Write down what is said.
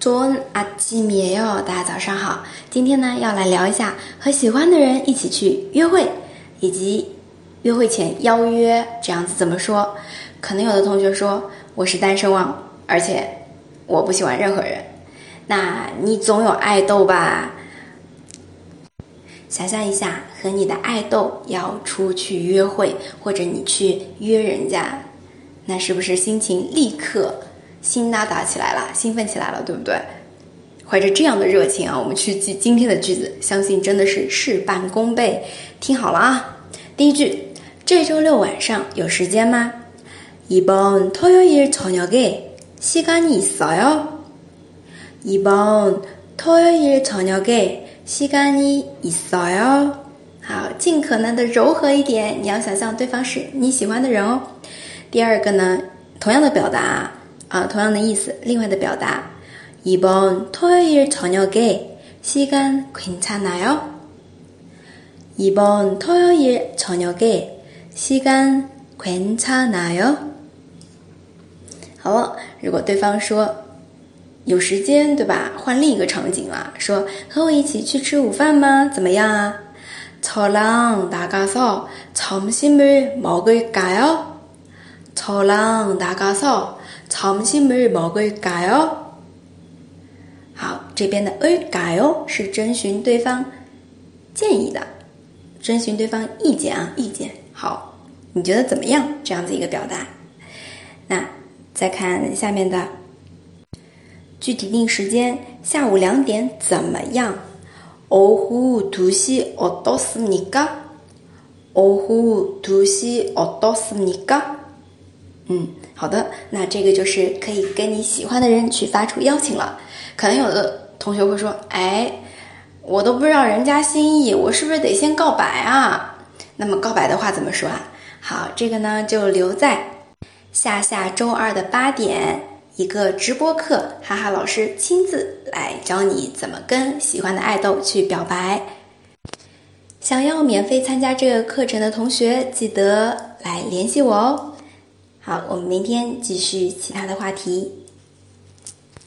좋은아침이에요，大家早上好。今天呢，要来聊一下和喜欢的人一起去约会，以及约会前邀约这样子怎么说？可能有的同学说我是单身汪，而且我不喜欢任何人。那你总有爱豆吧？想象一下，和你的爱豆要出去约会，或者你去约人家，那是不是心情立刻 心哒哒起来了，兴奋起来了，对不对？怀着这样的热情啊，我们去记今天的句子，相信真的是事半功倍。听好了啊，第一句：这周六晚上有时间吗？이번토요일저녁에시간이있어요이번토요일저녁에西干尼伊骚哟，好，尽可能的柔和一点。你要想象对方是你喜欢的人哦。第二个呢，同样的表达 啊，同样的意思，另外的表达。이번토요일저녁에시간괜찮아 요？ 이번토요일저녁에시간괜찮아 요？ 好了，如果对方说。有时间对吧？换另一个场景了，说和我一起去吃午饭吗？怎么样啊？저랑나가서점심을먹을까 요？ 저랑나가서 점심을먹을까 요？ 好，这边的을까요是征询对方建议的，征询对方意见啊，意见。好，你觉得怎么样？这样子一个表达。那再看下面的。具体定时间，下午两点怎么样？오후두시어떻습니 까？ 오후두시어떻습니 까？ 嗯，好的，那这个就是可以跟你喜欢的人去发出邀请了。可能有的同学会说：“哎，我都不知道人家心意，我是不是得先告白啊？”那么告白的话怎么说啊？好，这个呢就留在下下周二的八点。一个直播课，哈哈老师亲自来教你怎么跟喜欢的爱豆去表白。想要免费参加这个课程的同学，记得来联系我哦。好，我们明天继续其他的话题。